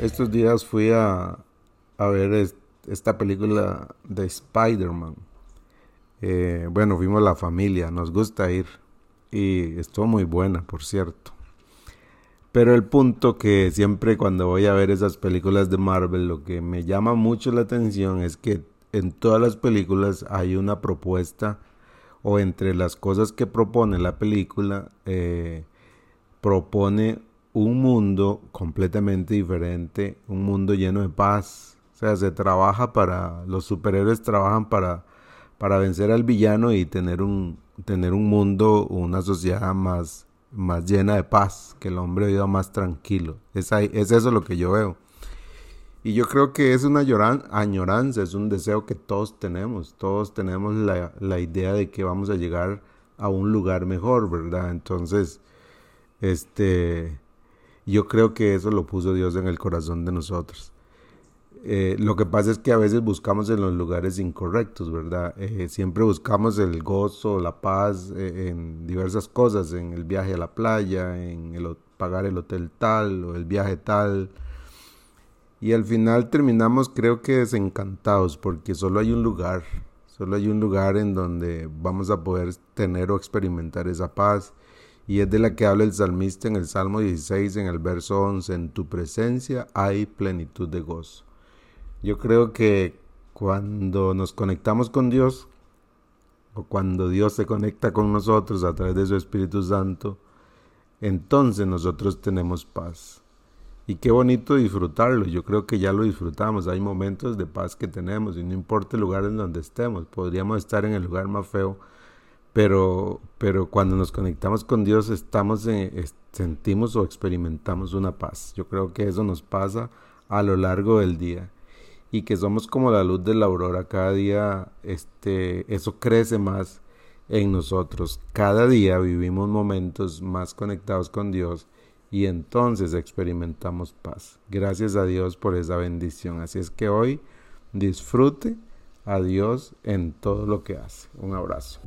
Estos días fui a, a ver esta película de Spider-Man. Eh, bueno, fuimos la familia, nos gusta ir. Y estuvo muy buena, por cierto. Pero el punto que siempre cuando voy a ver esas películas de Marvel, lo que me llama mucho la atención es que en todas las películas hay una propuesta o entre las cosas que propone la película, eh, propone un mundo completamente diferente, un mundo lleno de paz. O sea, se trabaja para, los superhéroes trabajan para, para vencer al villano y tener un, tener un mundo, una sociedad más, más llena de paz, que el hombre viva más tranquilo. Es, es eso lo que yo veo. Y yo creo que es una añoranza, es un deseo que todos tenemos. Todos tenemos la, la idea de que vamos a llegar a un lugar mejor, ¿verdad? Entonces, este, yo creo que eso lo puso Dios en el corazón de nosotros. Eh, lo que pasa es que a veces buscamos en los lugares incorrectos, ¿verdad? Eh, siempre buscamos el gozo, la paz eh, en diversas cosas, en el viaje a la playa, en el, pagar el hotel tal o el viaje tal. Y al final terminamos creo que desencantados porque solo hay un lugar, solo hay un lugar en donde vamos a poder tener o experimentar esa paz y es de la que habla el salmista en el Salmo 16, en el verso 11, en tu presencia hay plenitud de gozo. Yo creo que cuando nos conectamos con Dios, o cuando Dios se conecta con nosotros a través de su Espíritu Santo, entonces nosotros tenemos paz. Y qué bonito disfrutarlo. Yo creo que ya lo disfrutamos. Hay momentos de paz que tenemos y no importa el lugar en donde estemos. Podríamos estar en el lugar más feo pero, pero cuando nos conectamos con Dios estamos sentimos o experimentamos una paz. Yo creo que eso nos pasa a lo largo del día y que somos como la luz de la aurora. Cada día este, eso crece más en nosotros. Cada día vivimos momentos más conectados con Dios y entonces experimentamos paz. Gracias a Dios por esa bendición. Así es que hoy disfrute a Dios en todo lo que hace. Un abrazo.